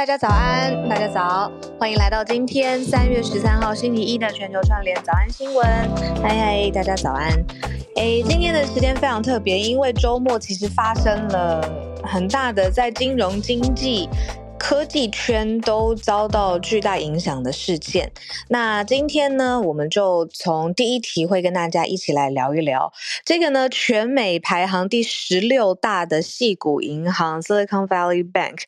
大家早安，大家早，欢迎来到今天三月十三号星期一的全球串联早安新闻。嗨嗨，大家早安。哎，今天的时间非常特别，因为周末其实发生了很大的在金融经济。科技圈都遭到巨大影响的事件。那今天呢，我们就从第一题会跟大家一起来聊一聊这个呢，全美排行第十六大的系股银行 （Silicon Valley Bank），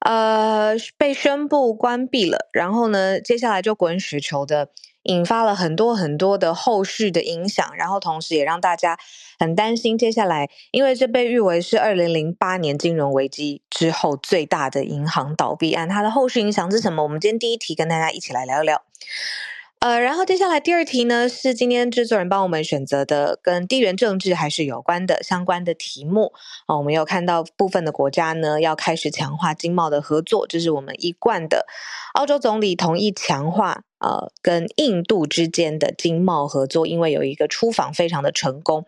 呃，被宣布关闭了。然后呢，接下来就滚雪球的。引发了很多很多的后续的影响，然后同时也让大家很担心接下来，因为这被誉为是二零零八年金融危机之后最大的银行倒闭案，它的后续影响是什么？我们今天第一题跟大家一起来聊一聊。呃，然后接下来第二题呢，是今天制作人帮我们选择的跟地缘政治还是有关的相关的题目啊、我们有看到部分的国家呢要开始强化经贸的合作，这是我们一贯的。澳洲总理同意强化呃跟印度之间的经贸合作，因为有一个出访非常的成功。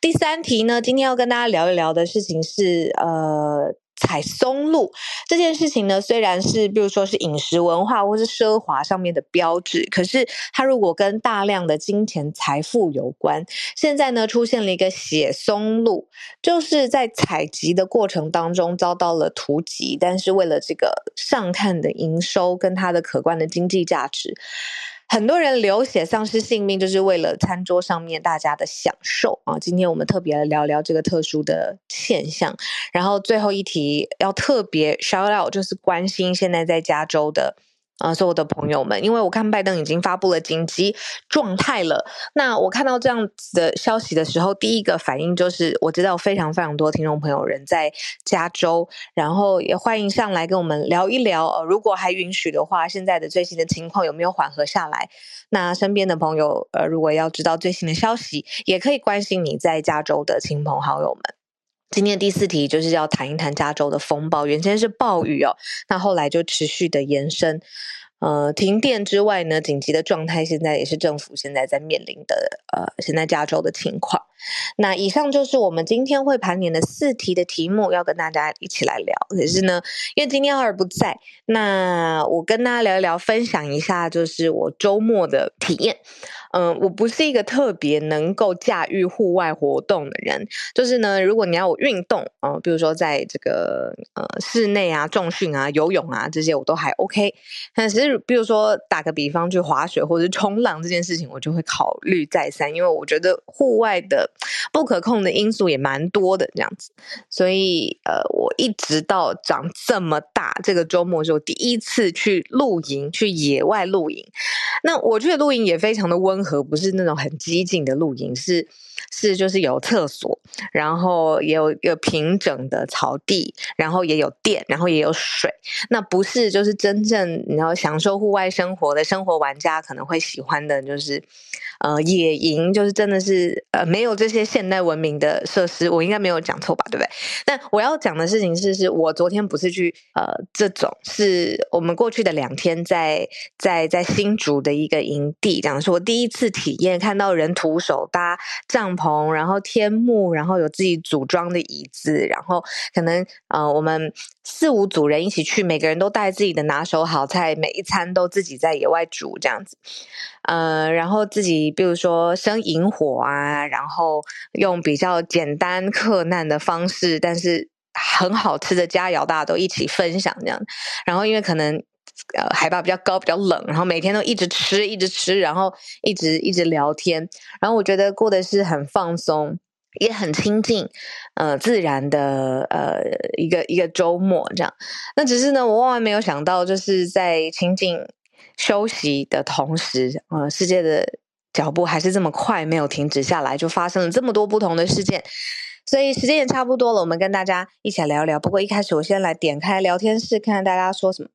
第三题呢，今天要跟大家聊一聊的事情是呃。采松露这件事情呢，虽然是比如说是饮食文化或是奢华上面的标志，可是它如果跟大量的金钱财富有关，现在呢出现了一个血松露，就是在采集的过程当中遭到了突袭，但是为了这个上看的营收跟它的可观的经济价值。很多人流血丧失性命，就是为了餐桌上面大家的享受啊！今天我们特别来聊聊这个特殊的现象。然后最后一题要特别 shout out，就是关心现在在加州的。啊，所有的朋友们，因为我看拜登已经发布了紧急状态了。那我看到这样子的消息的时候，第一个反应就是，我知道非常非常多听众朋友人在加州，然后也欢迎上来跟我们聊一聊。呃，如果还允许的话，现在的最新的情况有没有缓和下来？那身边的朋友，呃，如果要知道最新的消息，也可以关心你在加州的亲朋好友们。今天第四题就是要谈一谈加州的风暴，原先是暴雨哦，那后来就持续的延伸，呃，停电之外呢，紧急的状态现在也是政府现在在面临的，呃，现在加州的情况。那以上就是我们今天会盘点的四题的题目，要跟大家一起来聊。可是呢，因为今天二不在，那我跟大家聊一聊，分享一下就是我周末的体验。嗯，我不是一个特别能够驾驭户外活动的人。就是呢，如果你要我运动啊、比如说在这个呃室内啊、重训啊、游泳啊这些，我都还 OK。但是，比如说打个比方，去滑雪或者冲浪这件事情，我就会考虑再三，因为我觉得户外的不可控的因素也蛮多的这样子。所以，呃，我一直到长这么大，这个周末是我第一次去露营，去野外露营。那我觉得露营也非常的温和，不是那种很激进的露营，是是就是有厕所，然后也有有平整的草地，然后也有电，然后也有水。那不是就是真正你要享受户外生活的生活玩家可能会喜欢的，就是呃野营，就是真的是呃没有这些现代文明的设施。我应该没有讲错吧？对不对？但我要讲的事情是，是我昨天不是去呃这种，是我们过去的两天在在在新竹的一个营地，这样是我第一次体验看到人徒手搭帐篷，然后天幕，然后有自己组装的椅子，然后可能呃我们四五组人一起去，每个人都带自己的拿手好菜，每一餐都自己在野外煮这样子，呃，然后自己比如说生营火啊，然后用比较简单克难的方式，但是很好吃的佳肴，大家都一起分享这样，然后因为可能。呃，海拔比较高，比较冷，然后每天都一直吃，一直吃，然后一直一直聊天，然后我觉得过的是很放松，也很亲近，呃，自然的呃一个一个周末这样。那只是呢，我万万没有想到，就是在亲近休息的同时，呃，世界的脚步还是这么快，没有停止下来，就发生了这么多不同的事件。所以时间也差不多了，我们跟大家一起来聊聊。不过一开始我先来点开聊天室，看看大家说什么。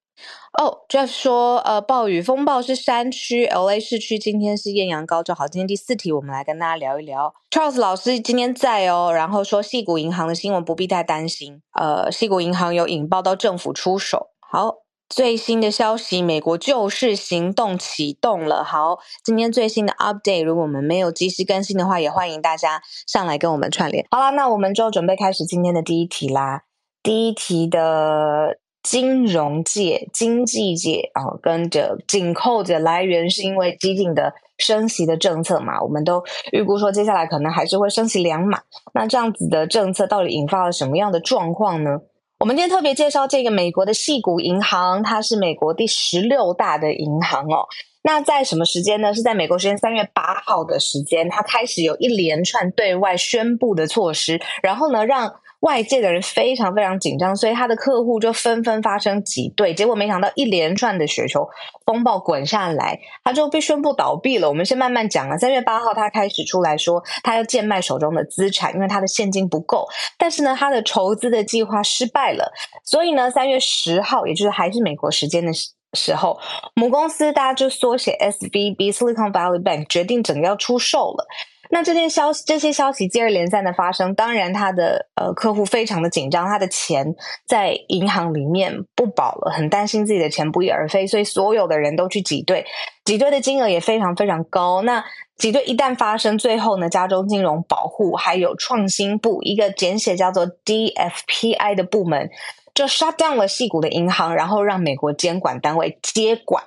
哦、oh，Jeff 说，呃，暴雨风暴是山区，LA 市区今天是艳阳高照。好，今天第四题，我们来跟大家聊一聊。Charles 老师今天在哦，然后说矽谷银行的新闻不必太担心。呃，矽谷银行有引爆到政府出手。好，最新的消息，美国救市行动启动了。好，今天最新的 update，如果我们没有及时更新的话，也欢迎大家上来跟我们串联。好啦，那我们就准备开始今天的第一题啦。第一题的。金融界、经济界啊，跟着紧扣着来源，是因为激进的升息的政策嘛？我们都预估说，接下来可能还是会升息两码。那这样子的政策到底引发了什么样的状况呢？我们今天特别介绍这个美国的细谷银行，它是美国第十六大的银行哦。那在什么时间呢？是在美国时间三月八号的时间，它开始有一连串对外宣布的措施，然后呢，让外界的人非常非常紧张，所以他的客户就纷纷发生挤兑，结果没想到一连串的雪球风暴滚下来，他就被宣布倒闭了。我们先慢慢讲啊。三月八号，他开始出来说，他要贱卖手中的资产，因为他的现金不够。但是呢，他的筹资的计划失败了，所以呢，三月十号，也就是还是美国时间的时候，母公司大家就缩写 SVB Silicon Valley Bank 决定整个要出售了。那这件消息，这些消息接二连三的发生，当然他的呃客户非常的紧张，他的钱在银行里面不保了，很担心自己的钱不翼而飞，所以所有的人都去挤兑，挤兑的金额也非常非常高。那挤兑一旦发生，最后呢，加州金融保护还有创新部一个简写叫做 DFPI 的部门就 shut down 了矽谷的银行，然后让美国监管单位接管。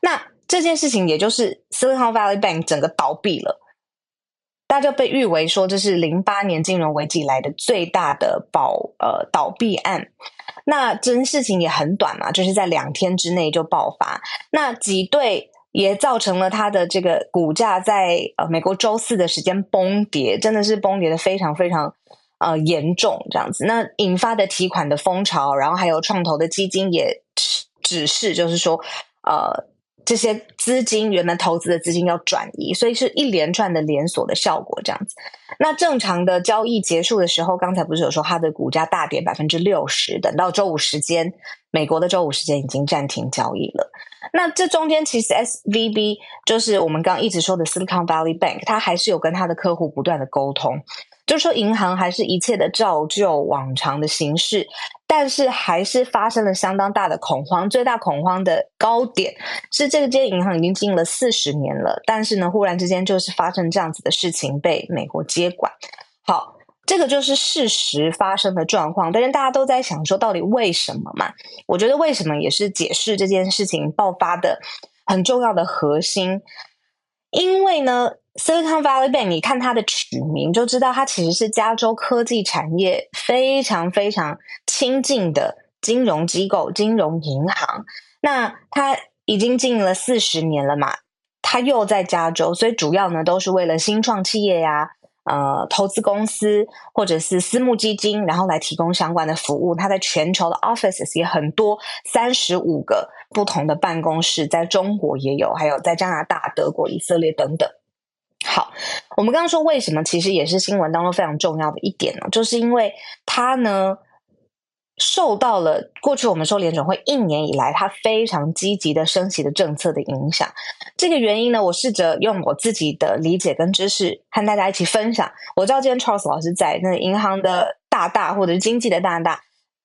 那这件事情也就是 Silicon Valley Bank 整个倒闭了。那就被誉为说，这是零八年金融危机来的最大的保呃倒闭案。那这件事情也很短嘛，就是在两天之内就爆发。那挤兑也造成了它的这个股价在呃美国周四的时间崩跌，真的是崩跌的非常非常呃严重这样子。那引发的提款的风潮，然后还有创投的基金也指示，就是说呃。这些资金原本投资的资金要转移，所以是一连串的连锁的效果这样子。那正常的交易结束的时候，刚才不是有说它的股价大跌百分之六十？等到周五时间，美国的周五时间已经暂停交易了。那这中间其实 SVB 就是我们刚一直说的 Silicon Valley Bank，它还是有跟他的客户不断的沟通。就是说，银行还是一切的照旧往常的形式，但是还是发生了相当大的恐慌。最大恐慌的高点是，这个间银行已经经营了四十年了，但是呢，忽然之间就是发生这样子的事情，被美国接管。好，这个就是事实发生的状况。但是大家都在想说，到底为什么嘛？我觉得为什么也是解释这件事情爆发的很重要的核心，因为呢。Silicon Valley Bank，你看它的取名就知道，它其实是加州科技产业非常非常亲近的金融机构、金融银行。那它已经经营了四十年了嘛，它又在加州，所以主要呢都是为了新创企业呀、呃投资公司或者是私募基金，然后来提供相关的服务。它在全球的 offices 也很多，三十五个不同的办公室，在中国也有，还有在加拿大、德国、以色列等等。好，我们刚刚说为什么，其实也是新闻当中非常重要的一点呢，就是因为它呢受到了过去我们说联准会一年以来它非常积极的升息的政策的影响。这个原因呢，我试着用我自己的理解跟知识和大家一起分享。我知道今天 Charles 老师在，那银行的大大或者是经济的大大，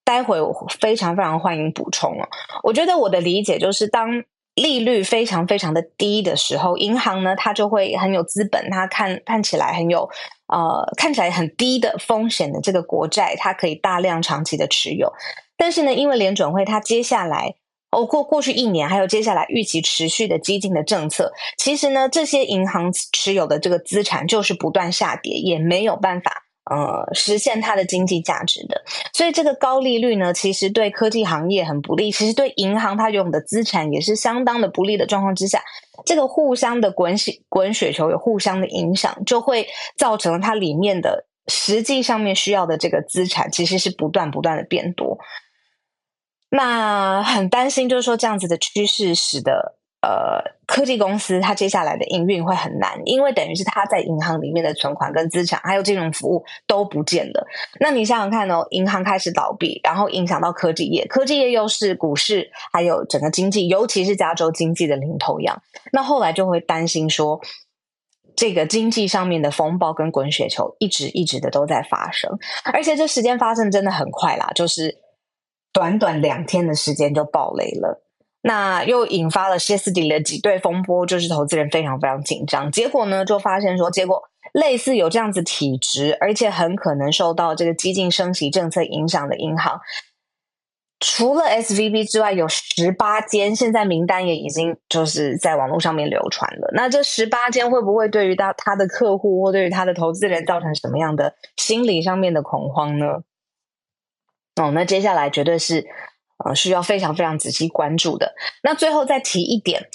待会我非常非常欢迎补充哦。我觉得我的理解就是当。利率非常非常的低的时候，银行呢，它就会很有资本，它看看起来很有呃，看起来很低的风险的这个国债，它可以大量长期的持有。但是呢，因为联准会它接下来哦过过去一年，还有接下来预期持续的激进的政策，其实呢，这些银行持有的这个资产就是不断下跌，也没有办法。呃，实现它的经济价值的，所以这个高利率呢，其实对科技行业很不利，其实对银行它拥有的资产也是相当的不利的状况之下，这个互相的滚雪滚雪球有互相的影响，就会造成了它里面的实际上面需要的这个资产其实是不断不断的变多。那很担心，就是说这样子的趋势使得。呃，科技公司它接下来的营运会很难，因为等于是它在银行里面的存款跟资产，还有金融服务都不见了。那你想想看哦，银行开始倒闭，然后影响到科技业，科技业又是股市还有整个经济，尤其是加州经济的领头羊。那后来就会担心说，这个经济上面的风暴跟滚雪球一直一直的都在发生，而且这时间发生真的很快啦，就是短短两天的时间就爆雷了。那又引发了歇斯底里的挤兑风波，就是投资人非常非常紧张。结果呢，就发现说，结果类似有这样子体质，而且很可能受到这个激进升息政策影响的银行，除了 SVB 之外，有十八间，现在名单也已经就是在网络上面流传了。那这十八间会不会对于他他的客户或对于他的投资人造成什么样的心理上面的恐慌呢？哦，那接下来绝对是呃需要非常非常仔细关注的。那最后再提一点，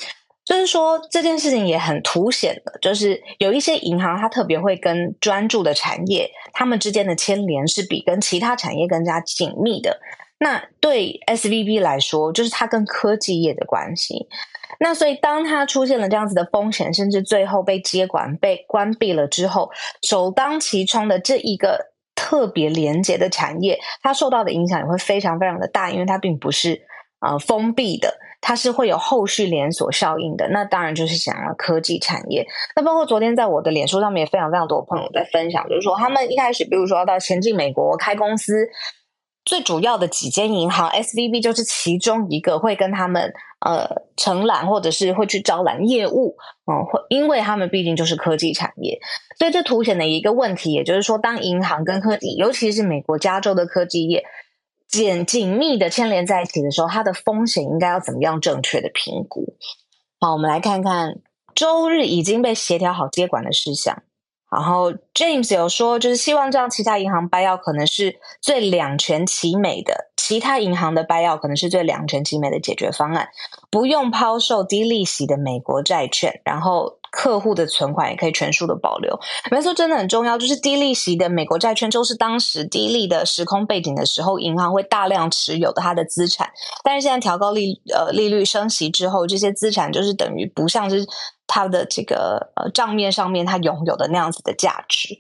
就是说这件事情也很凸显的，就是有一些银行它特别会跟专注的产业，他们之间的牵连是比跟其他产业更加紧密的。那对 SVB 来说，就是它跟科技业的关系。那所以，当它出现了这样子的风险，甚至最后被接管、被关闭了之后，首当其冲的这一个特别连接的产业，它受到的影响也会非常非常的大，因为它并不是呃封闭的，它是会有后续连锁效应的。那当然就是讲了科技产业。那包括昨天在我的脸书上面，也非常非常多朋友在分享，就是说他们一开始，比如说要到前进美国开公司。最主要的几间银行，SVB 就是其中一个会跟他们呃承揽或者是会去招揽业务，嗯，会因为他们毕竟就是科技产业，所以这凸显的一个问题，也就是说，当银行跟科技，尤其是美国加州的科技业紧紧密的牵连在一起的时候，它的风险应该要怎么样正确的评估？好，我们来看看周日已经被协调好接管的事项。然后 James 有说，就是希望这样，其他银行 buyout 可能是最两全其美的，其他银行的 buyout 可能是最两全其美的解决方案，不用抛售低利息的美国债券，然后客户的存款也可以全数的保留。没错，真的很重要，就是低利息的美国债券，就是当时低利的时空背景的时候，银行会大量持有的它的资产。但是现在调高利呃利率升息之后，这些资产就是等于不像是。它的这个呃账面上面，它拥有的那样子的价值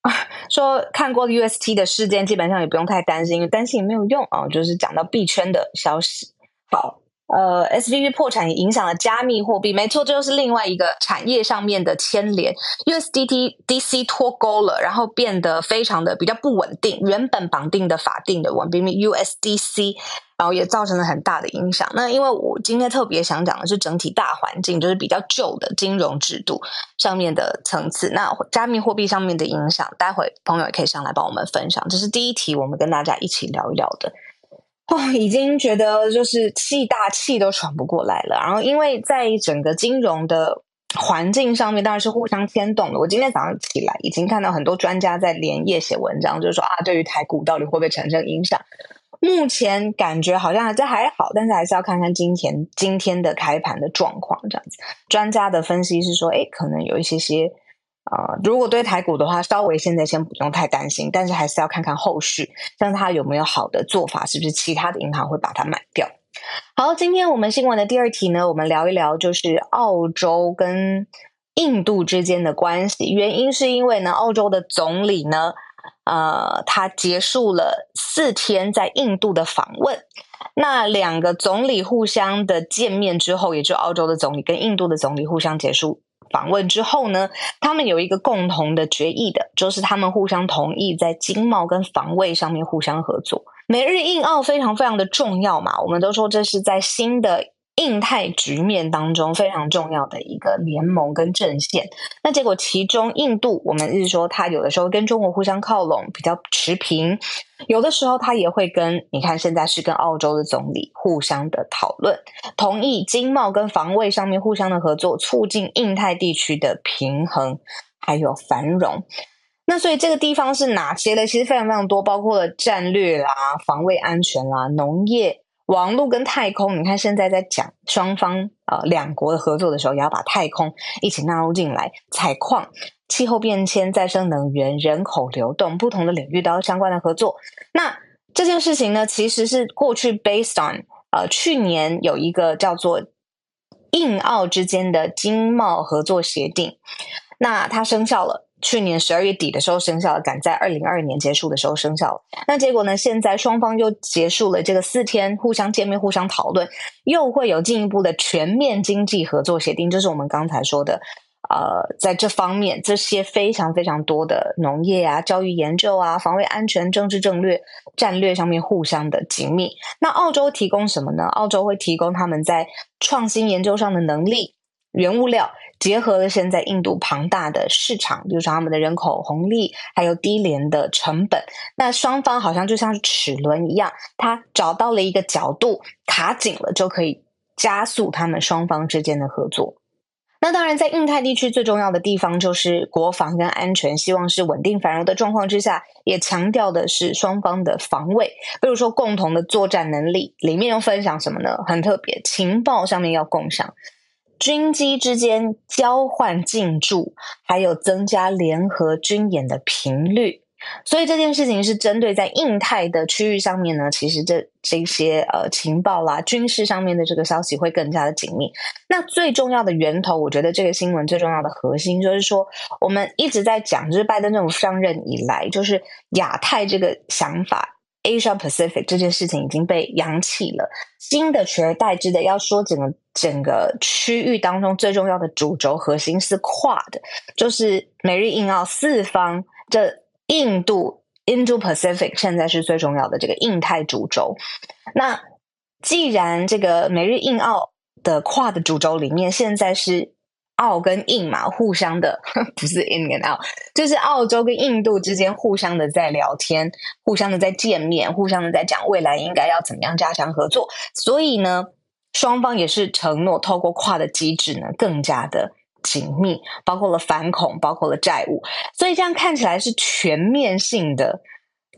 啊，说看过 UST 的事件，基本上也不用太担心，因为担心也没有用啊。就是讲到币圈的消息，好，呃，SVP 破产也影响了加密货币，没错，这就是另外一个产业上面的牵连。USDT DC 脱钩了，然后变得非常的比较不稳定，原本绑定的法定的稳定币 USDC。然后也造成了很大的影响。那因为我今天特别想讲的是整体大环境，就是比较旧的金融制度上面的层次。那加密货币上面的影响，待会朋友也可以上来帮我们分享。这是第一题，我们跟大家一起聊一聊的。哦，已经觉得就是气大气都喘不过来了。然后因为在整个金融的环境上面，当然是互相牵动的。我今天早上起来已经看到很多专家在连夜写文章，就是说啊，对于台股到底会不会产生影响？目前感觉好像这还好，但是还是要看看今天今天的开盘的状况这样子。专家的分析是说，诶，可能有一些些，呃，如果对台股的话，稍微现在先不用太担心，但是还是要看看后续，像它有没有好的做法，是不是其他的银行会把它买掉。好，今天我们新闻的第二题呢，我们聊一聊就是澳洲跟印度之间的关系，原因是因为呢，澳洲的总理呢。呃，他结束了四天在印度的访问。那两个总理互相的见面之后，也就澳洲的总理跟印度的总理互相结束访问之后呢，他们有一个共同的决议的，就是他们互相同意在经贸跟防卫上面互相合作。美日印澳非常非常的重要嘛，我们都说这是在新的。印太局面当中非常重要的一个联盟跟阵线，那结果其中印度，我们是说它有的时候跟中国互相靠拢，比较持平；有的时候它也会跟你看现在是跟澳洲的总理互相的讨论，同意经贸跟防卫上面互相的合作，促进印太地区的平衡还有繁荣。那所以这个地方是哪些呢？其实非常非常多，包括了战略啦、防卫安全啦、农业。网络跟太空，你看现在在讲双方呃两国的合作的时候，也要把太空一起纳入进来。采矿、气候变迁、再生能源、人口流动，不同的领域都要相关的合作。那这件事情呢，其实是过去 based on 呃去年有一个叫做印澳之间的经贸合作协定，那它生效了。去年十二月底的时候生效了，赶在二零二二年结束的时候生效了。那结果呢？现在双方又结束了这个四天互相见面、互相讨论，又会有进一步的全面经济合作协定。就是我们刚才说的，呃，在这方面这些非常非常多的农业啊、教育研究啊、防卫安全、政治政略、战略上面互相的紧密。那澳洲提供什么呢？澳洲会提供他们在创新研究上的能力、原物料。结合了现在印度庞大的市场，比如说他们的人口红利，还有低廉的成本，那双方好像就像是齿轮一样，他找到了一个角度，卡紧了就可以加速他们双方之间的合作。那当然，在印太地区最重要的地方就是国防跟安全，希望是稳定繁荣的状况之下，也强调的是双方的防卫，比如说共同的作战能力，里面又分享什么呢？很特别，情报上面要共享，军机之间交换进驻，还有增加联合军演的频率。所以这件事情是针对在印太的区域上面呢，其实这这些呃情报啦、军事上面的这个消息会更加的紧密。那最重要的源头，我觉得这个新闻最重要的核心就是说，我们一直在讲，就是拜登政府上任以来，就是亚太这个想法，Asia Pacific 这件事情已经被扬起了。新的取而代之的，要说整个整个区域当中最重要的主轴核心是 QUAD，就是美日印澳四方这。印度 Indo-Pacific 现在是最重要的这个印太主轴。那既然这个美日印澳的跨的主轴里面，现在是澳跟印嘛，互相的 不是 in 跟 out，就是澳洲跟印度之间互相的在聊天，互相的在见面，互相的在讲未来应该要怎么样加强合作。所以呢，双方也是承诺透过跨的机制呢，更加的。紧密，包括了反恐，包括了债务，所以这样看起来是全面性的。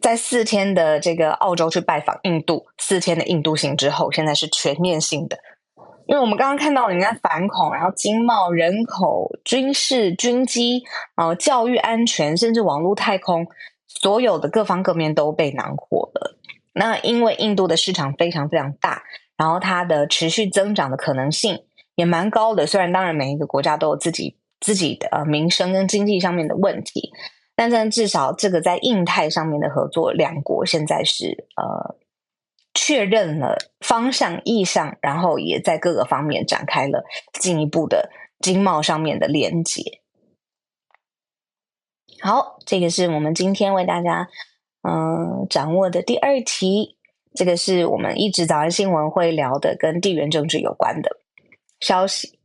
在四天的这个澳洲去拜访印度，四天的印度行之后，现在是全面性的。因为我们刚刚看到，人家反恐，然后经贸、人口、军事、军机，呃，教育、安全，甚至网络、太空，所有的各方各面都被囊括了。那因为印度的市场非常非常大，然后它的持续增长的可能性。也蛮高的，虽然当然每一个国家都有自己自己的呃民生跟经济上面的问题，但是至少这个在印太上面的合作，两国现在是呃确认了方向意向，然后也在各个方面展开了进一步的经贸上面的连接。好，这个是我们今天为大家嗯、掌握的第二题，这个是我们一直早安新闻会聊的，跟地缘政治有关的。消息，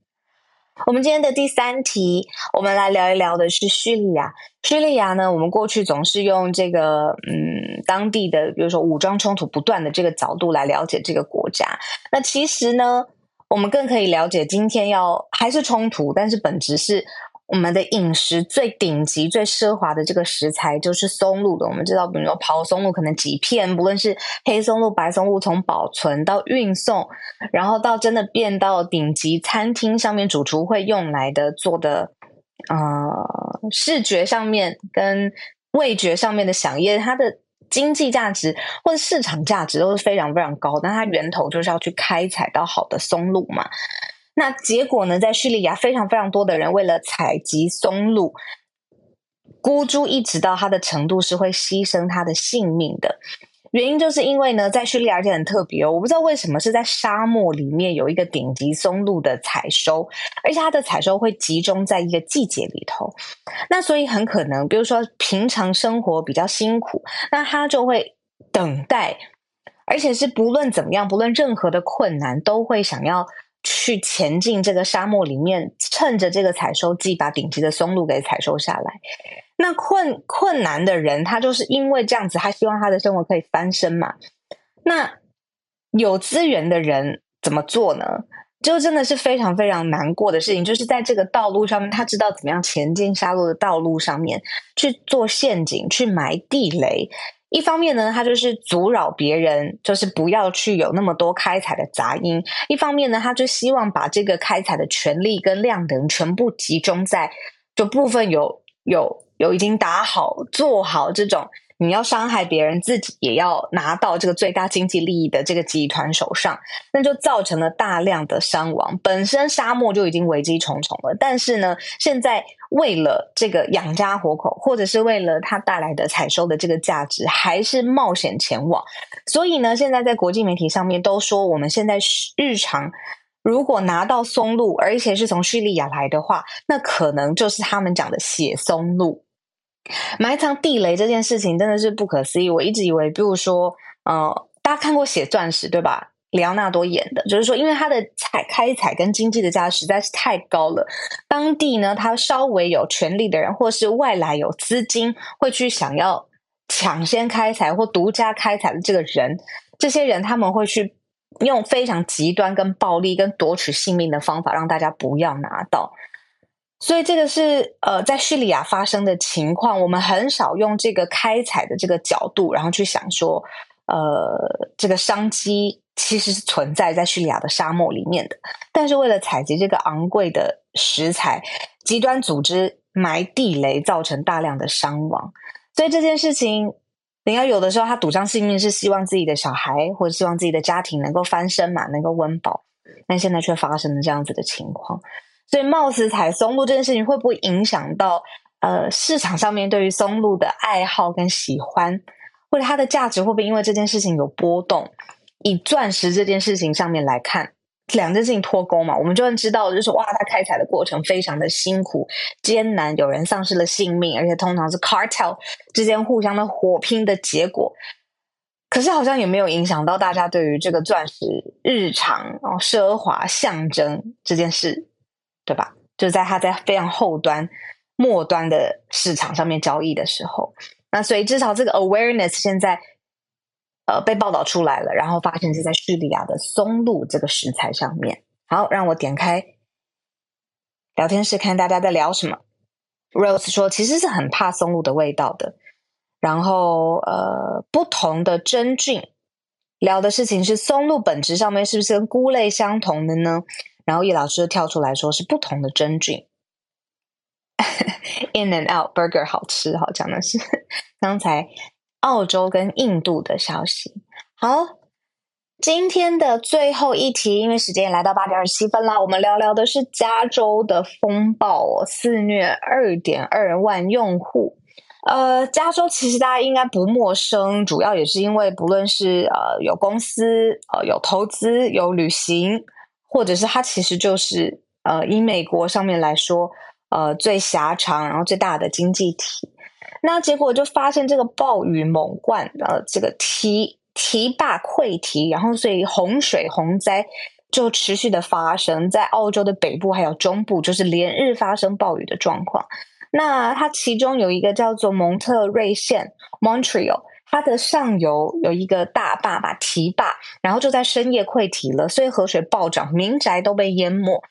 我们今天的第三题，我们来聊一聊的是叙利亚。叙利亚呢，我们过去总是用这个嗯当地的，比如说武装冲突不断的这个角度来了解这个国家。那其实呢，我们更可以了解今天要还是冲突，但是本质是。我们的饮食最顶级、最奢华的这个食材就是松露的。我们知道，比如说刨松露可能几片，不论是黑松露、白松露，从保存到运送，然后到真的变到顶级餐厅上面主厨会用来的做的，呃，视觉上面跟味觉上面的饗宴，它的经济价值或者市场价值都是非常非常高。但它源头就是要去开采到好的松露嘛。那结果呢？在叙利亚，非常非常多的人为了采集松露，孤注一掷到他的程度是会牺牲他的性命的。原因就是因为呢，在叙利亚而且很特别哦，我不知道为什么是在沙漠里面有一个顶级松露的采收，而且它的采收会集中在一个季节里头。那所以很可能，比如说平常生活比较辛苦，那他就会等待，而且是不论怎么样，不论任何的困难，都会想要。去前进这个沙漠里面，趁着这个采收季，把顶级的松露给采收下来。那困困难的人，他就是因为这样子，他希望他的生活可以翻身嘛。那有资源的人怎么做呢？就真的是非常非常难过的事情，就是在这个道路上面，他知道怎么样前进沙漠的道路上面去做陷阱，去埋地雷。一方面呢，他就是阻扰别人，就是不要去有那么多开采的杂音；一方面呢，他就希望把这个开采的权利跟量能全部集中在，就部分有有有已经打好做好这种。你要伤害别人，自己也要拿到这个最大经济利益的这个集团手上，那就造成了大量的伤亡。本身沙漠就已经危机重重了，但是呢，现在为了这个养家活口，或者是为了它带来的采收的这个价值，还是冒险前往。所以呢，现在在国际媒体上面都说，我们现在日常如果拿到松露，而且是从叙利亚来的话，那可能就是他们讲的血松露。埋藏地雷这件事情真的是不可思议。我一直以为，比如说，呃，大家看过《血钻石》对吧？里奥纳多演的，就是说，因为他的采开采跟经济的价值实在是太高了，当地呢，他稍微有权力的人，或是外来有资金，会去想要抢先开采或独家开采的这个人，这些人他们会去用非常极端、跟暴力、跟夺取性命的方法，让大家不要拿到。所以这个是呃，在叙利亚发生的情况，我们很少用这个开采的这个角度，然后去想说，呃，这个商机其实是存在在叙利亚的沙漠里面的。但是为了采集这个昂贵的食材，极端组织埋地雷，造成大量的伤亡。所以这件事情，你要有的时候他赌上性命，是希望自己的小孩或者希望自己的家庭能够翻身嘛，能够温饱。但现在却发生了这样子的情况。所以，貌似采松露这件事情会不会影响到呃市场上面对于松露的爱好跟喜欢，或者它的价值会不会因为这件事情有波动？以钻石这件事情上面来看，两件事情脱钩嘛，我们就能知道，就是哇，它开采的过程非常的辛苦艰难，有人丧失了性命，而且通常是 cartel 之间互相的火拼的结果。可是好像也没有影响到大家对于这个钻石日常哦奢华象征这件事。对吧？就在它在非常后端、末端的市场上面交易的时候，那所以至少这个 awareness 现在呃被报道出来了，然后发现是在叙利亚的松露这个食材上面。好，让我点开聊天室看大家在聊什么。Rose 说，其实是很怕松露的味道的。然后呃，不同的真菌聊的事情是松露本质上面是不是跟菇类相同的呢？然后叶老师就跳出来说：“是不同的真菌。”In and Out Burger 好吃，好讲的是刚才澳洲跟印度的消息。好，今天的最后一题，因为时间也来到八点二十七分了，我们聊聊的是加州的风暴，肆虐二点二万用户。呃，加州其实大家应该不陌生，主要也是因为不论是呃有公司呃有投资有旅行。或者是它其实就是呃，以美国上面来说，呃，最狭长然后最大的经济体。那结果就发现这个暴雨猛灌，呃，这个堤堤坝溃堤，然后所以洪水洪灾就持续的发生在澳洲的北部还有中部，就是连日发生暴雨的状况。那它其中有一个叫做蒙特瑞县 （Montreal）。它的上游有一个大坝把堤坝，然后就在深夜溃堤了，所以河水暴涨，民宅都被淹没。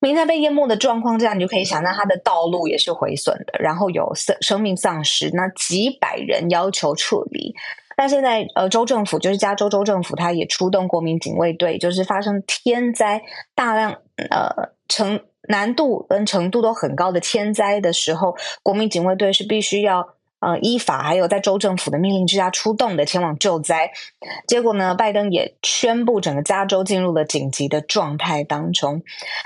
民宅被淹没的状况，这样你就可以想到它的道路也是毁损的，然后有生生命丧失，那几百人要求撤离。那现在呃，州政府就是加州州政府，它也出动国民警卫队，就是发生天灾大量呃程难度跟程度都很高的天灾的时候，国民警卫队是必须要。呃，依法还有在州政府的命令之下出动的前往救灾，结果呢，拜登也宣布整个加州进入了紧急的状态当中。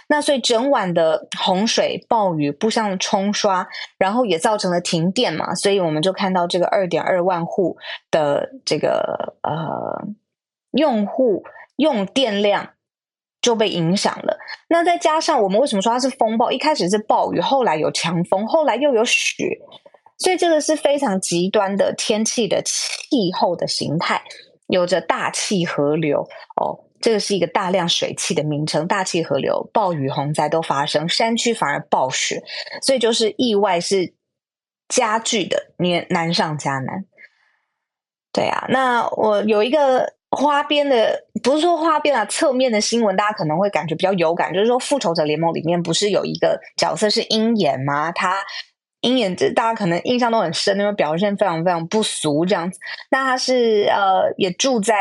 那所以整晚的洪水暴雨不相冲刷，然后也造成了停电嘛，所以我们就看到这个二点二万户的这个呃用户用电量就被影响了。那再加上我们为什么说它是风暴？一开始是暴雨，后来有强风，后来又有雪。所以这个是非常极端的天气的气候的形态，有着大气河流哦，这个是一个大量水汽的名称。大气河流、暴雨、洪灾都发生，山区反而暴雪，所以就是意外是加剧的，你难上加难。对啊，那我有一个花边的，不是说花边啊，侧面的新闻，大家可能会感觉比较有感，就是说《复仇者联盟》里面不是有一个角色是鹰眼吗？他。鹰眼这大家可能印象都很深，因为表现非常非常不俗这样子。那他是呃也住在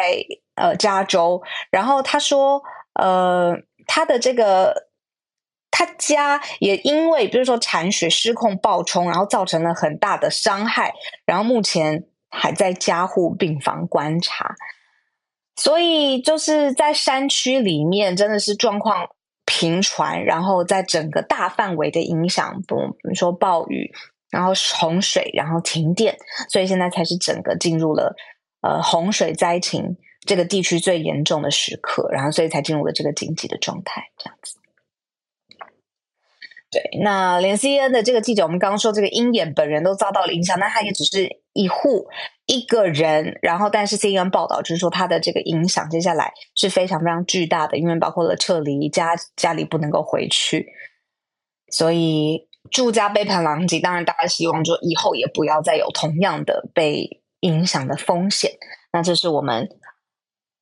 呃加州，然后他说呃他的这个他家也因为比如说铲雪失控暴冲，然后造成了很大的伤害，然后目前还在加护病房观察。所以就是在山区里面，真的是状况。频传，然后在整个大范围的影响，比如说暴雨，然后洪水，然后停电，所以现在才是整个进入了呃洪水灾情这个地区最严重的时刻，然后所以才进入了这个紧急的状态，这样子。对，那连 CNN 的这个记者，我们刚刚说这个鹰眼本人都遭到了影响，那他也只是一户。一个人，然后但是 CNN 报道就是说他的这个影响接下来是非常非常巨大的，因为包括了撤离家家里不能够回去，所以住家杯盘狼藉。当然，大家希望就以后也不要再有同样的被影响的风险。那这是我们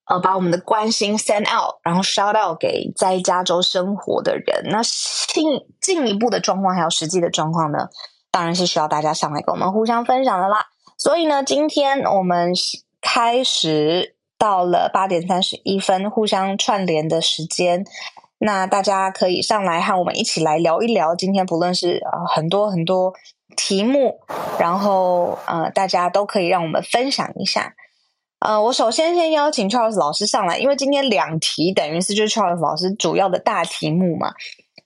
呃把我们的关心 send out，然后 shout out 给在加州生活的人。那进进一步的状况还有实际的状况呢，当然是需要大家上来跟我们互相分享的啦。所以呢，今天我们开始到了八点三十一分，互相串联的时间。那大家可以上来和我们一起来聊一聊。今天不论是呃很多很多题目，然后呃大家都可以让我们分享一下。呃，我首先先邀请 Charles 老师上来，因为今天两题等于是就是 Charles 老师主要的大题目嘛。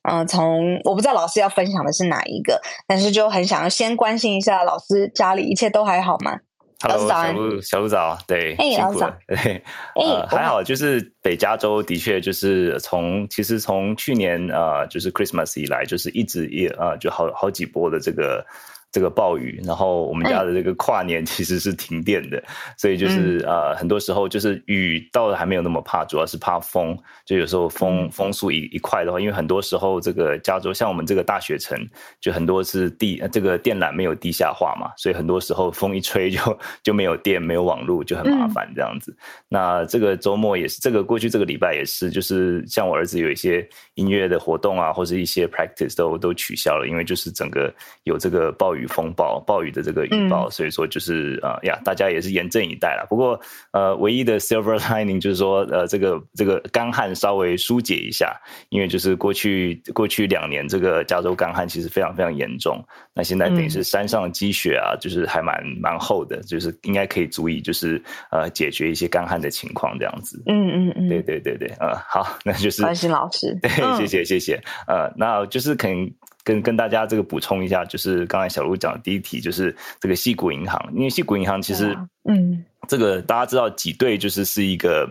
嗯、呃，从我不知道老师要分享的是哪一个，但是就很想要先关心一下老师家里一切都还好吗？Hello，小鹿，小鹿早，对，哎，老师早，对，呃，还好，就是北加州的确就是从其实从去年呃就是 Christmas 以来，就是一直也呃就好好几波的这个。这个暴雨，然后我们家的这个跨年其实是停电的，嗯、所以就是呃，很多时候就是雨倒还没有那么怕，主要是怕风。就有时候风、嗯、风速一一块的话，因为很多时候这个加州像我们这个大学城，就很多是地这个电缆没有地下化嘛，所以很多时候风一吹就就没有电，没有网络，就很麻烦这样子。嗯、那这个周末也是，这个过去这个礼拜也是，就是像我儿子有一些音乐的活动啊，或者一些 practice 都都取消了，因为就是整个有这个暴雨。风暴、暴雨的这个预报，所以说就是啊、呃、呀，大家也是严阵以待了。不过呃，唯一的 silver lining 就是说呃，这个这个干旱稍微疏解一下，因为就是过去过去两年这个加州干旱其实非常非常严重。那现在等于是山上的积雪啊，就是还蛮蛮厚的，就是应该可以足以就是呃解决一些干旱的情况这样子。嗯嗯嗯，对对对对，呃，好，那就是关心老师，对，谢谢谢谢，呃，那就是可能。跟跟大家这个补充一下，就是刚才小鹿讲的第一题，就是这个西谷银行，因为西谷银行其实，嗯，这个大家知道挤兑就是是一个。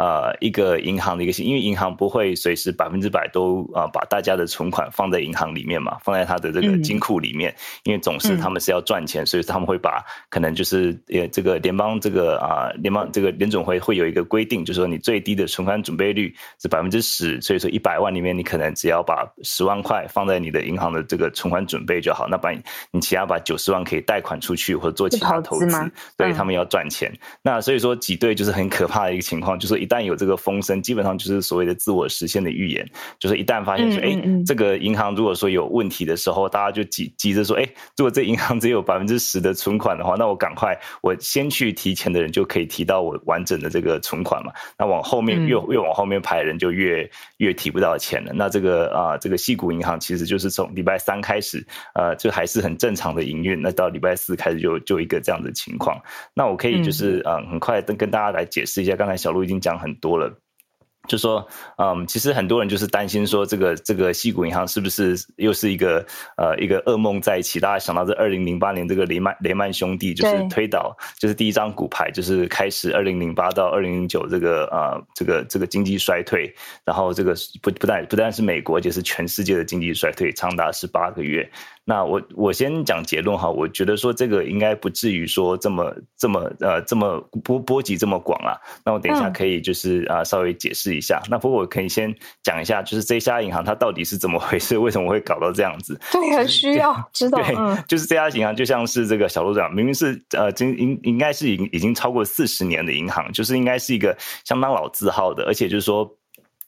呃，一个银行的一个性，因为银行不会随时百分之百都啊、把大家的存款放在银行里面嘛，放在他的这个金库里面，因为总是他们是要赚钱，所以他们会把可能就是呃这个联邦这个啊联邦这个联总会会有一个规定，就是说你最低的存款准备率是百分之十，所以说一百万里面你可能只要把十万块放在你的银行的这个存款准备就好，那把你你其他把九十万可以贷款出去或者做其他投资，投对他们要赚钱，那所以说挤兑就是很可怕的一个情况，就是一。一旦有这个风声，基本上就是所谓的自我实现的预言。就是一旦发现说，哎、嗯嗯嗯，这个银行如果说有问题的时候，大家就急急着说，哎，如果这银行只有百分之十的存款的话，那我赶快，我先去提钱的人就可以提到我完整的这个存款嘛。那往后面越越往后面排的人就越越提不到钱了。那这个啊，这个矽谷银行其实就是从礼拜三开始，呃，就还是很正常的营运。那到礼拜四开始就就一个这样的情况。那我可以就是嗯，很快跟跟大家来解释一下。刚才小鹿已经讲。很多了，就说，嗯，其实很多人就是担心说，这个这个西谷银行是不是又是一个呃一个噩梦在一起？大家想到这二零零八年这个雷曼雷曼兄弟就是推倒，就是第一张骨牌，就是开始二零零八到二零零九这个呃这个这个经济衰退，然后这个不不但不但是美国，就是全世界的经济衰退，长达十八个月。那我我先讲结论哈，我觉得说这个应该不至于说这么这么呃这么波波及这么广啊。那我等一下可以就是啊、嗯呃、稍微解释一下。那不过我可以先讲一下，就是这家银行它到底是怎么回事，为什么会搞到这样子？对，很需要知道。对，就是这家银行就像是这个小鹿讲，明明是呃经应应该是已经已经超过四十年的银行，就是应该是一个相当老字号的，而且就是说。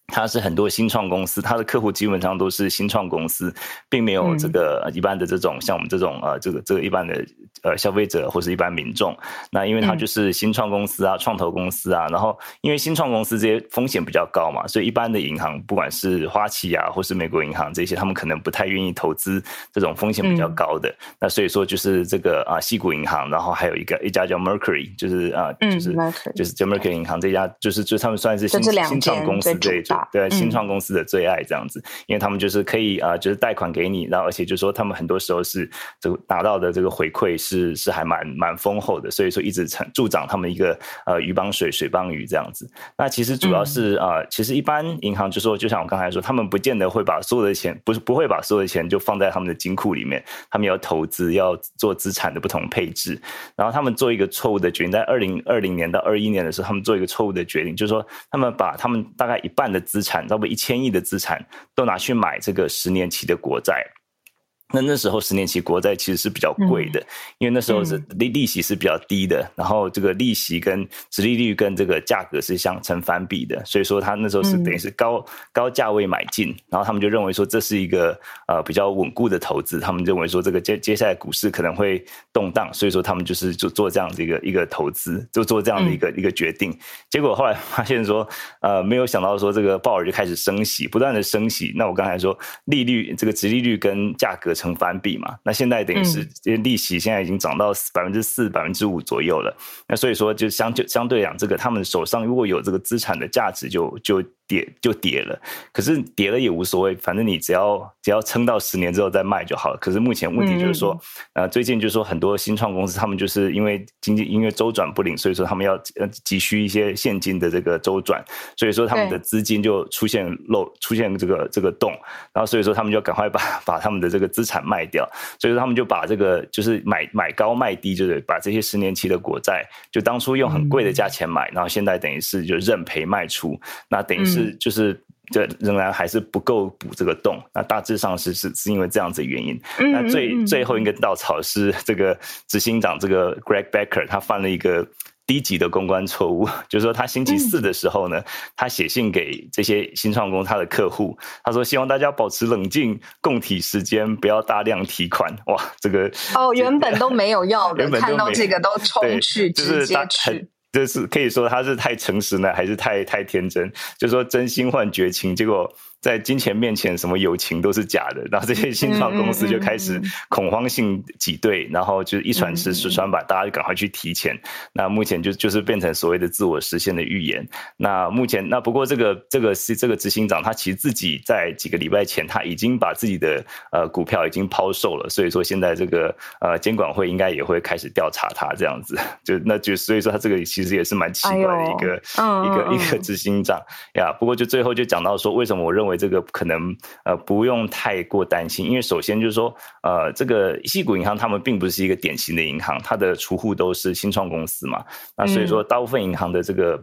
它是很多新创公司，它的客户基本上都是新创公司，并没有这个一般的这种像我们这种呃这个这个一般的呃消费者或是一般民众。那因为它就是新创公司啊、创投公司啊，然后因为新创公司这些风险比较高嘛，所以一般的银行，不管是花旗啊或是美国银行这些，他们可能不太愿意投资这种风险比较高的。那所以说就是这个啊，西谷银行，然后还有一个一家叫 Mercury，就是啊，就是就是叫 Mercury 银行这家，就是就他们算是新新创公司这对新创公司的最爱这样子，因为他们就是可以啊、呃，就是贷款给你，然后而且就是说他们很多时候是这个拿到的这个回馈是是还蛮蛮丰厚的，所以说一直成助长他们一个呃鱼帮水水帮鱼这样子。那其实主要是啊、呃，其实一般银行就说，就像我刚才说，他们不见得会把所有的钱，不是不会把所有的钱就放在他们的金库里面，他们要投资，要做资产的不同配置，然后他们做一个错误的决定，在二零二零年到二一年的时候，他们做一个错误的决定，就是说他们把他们大概一半的资产，差不多一千亿的资产，都拿去买这个十年期的国债。那那时候十年期国债其实是比较贵的，因为那时候是利利息是比较低的，然后这个利息跟殖利率跟这个价格是相成反比的，所以说他那时候是等于是高高价位买进，然后他们就认为说这是一个呃比较稳固的投资，他们认为说这个接接下来股市可能会动荡，所以说他们就是就做这样的一个一个投资，就做这样的一个一个决定。结果后来发现说，呃，没有想到说这个鲍尔就开始升息，不断的升息。那我刚才说利率这个殖利率跟价格。成反比嘛，那现在等于是因为利息现在已经涨到百分之四、百分之五左右了，那所以说就相就相对讲，这个他们手上如果有这个资产的价值就就。跌就跌了，可是跌了也无所谓，反正你只要只要撑到十年之后再卖就好了。可是目前问题就是说，嗯、呃，最近就是说很多新创公司，他们就是因为经济因为周转不灵，所以说他们要呃急需一些现金的这个周转，所以说他们的资金就出现漏，出现这个这个洞，然后所以说他们就赶快把把他们的这个资产卖掉，所以说他们就把这个就是买买高卖低，就是把这些十年期的国债，就当初用很贵的价钱买，然后现在等于是就认赔卖出，那等于是。就是这仍然还是不够补这个洞，那大致上是是是因为这样子的原因。那最最后一个稻草是这个执行长这个 Greg Becker 他犯了一个低级的公关错误，就是说他星期四的时候呢，他写信给这些新创工他的客户，他说希望大家保持冷静，供体时间，不要大量提款。哇，这个哦，原本都没有要的，看到这个都冲去直接去。这是可以说他是太诚实呢，还是太太天真？就说真心换绝情，结果。在金钱面前，什么友情都是假的。然后这些新创公司就开始恐慌性挤兑，然后就一传十，十传百，大家就赶快去提钱。那目前就就是变成所谓的自我实现的预言。那目前那不过这个这个是这个执行长，他其实自己在几个礼拜前他已经把自己的呃股票已经抛售了，所以说现在这个呃监管会应该也会开始调查他这样子。就那就所以说他这个其实也是蛮奇怪的一个一个一个执行长呀。不过就最后就讲到说，为什么我认为。这个可能呃不用太过担心，因为首先就是说呃这个西谷银行他们并不是一个典型的银行，它的储户都是新创公司嘛，那所以说大部分银行的这个。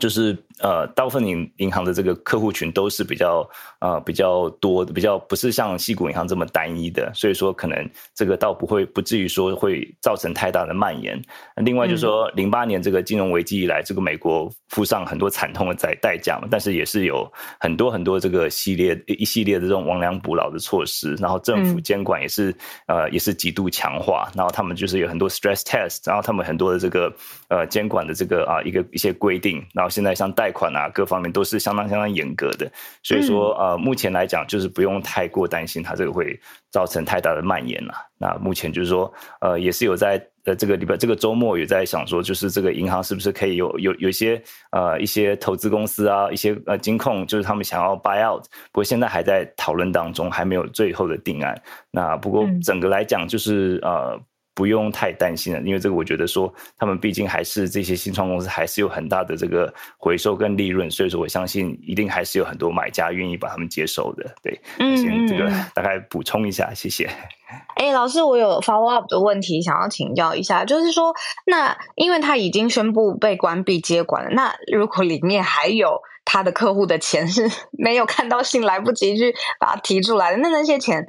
就是呃，大部分银银行的这个客户群都是比较呃比较多的，比较不是像西谷银行这么单一的，所以说可能这个倒不会不至于说会造成太大的蔓延。另外就是说，零八年这个金融危机以来，这个美国付上很多惨痛的代代价嘛，但是也是有很多很多这个系列一系列的这种亡羊补牢的措施，然后政府监管也是呃也是极度强化，然后他们就是有很多 stress test，然后他们很多的这个呃监管的这个啊一个一些规定，然后现在像贷款啊，各方面都是相当相当严格的，所以说呃，目前来讲就是不用太过担心它这个会造成太大的蔓延了。那目前就是说呃，也是有在呃这个礼拜这个周末有在想说，就是这个银行是不是可以有有有一些呃一些投资公司啊，一些呃金控，就是他们想要 buy out，不过现在还在讨论当中，还没有最后的定案。那不过整个来讲就是呃。不用太担心了，因为这个我觉得说，他们毕竟还是这些新创公司，还是有很大的这个回收跟利润，所以说我相信一定还是有很多买家愿意把他们接收的。对，嗯，先这个大概补充一下，谢谢。哎，老师，我有 follow up 的问题想要请教一下，就是说，那因为他已经宣布被关闭接管了，那如果里面还有他的客户的钱是 没有看到信，来不及去把它提出来的，那那些钱？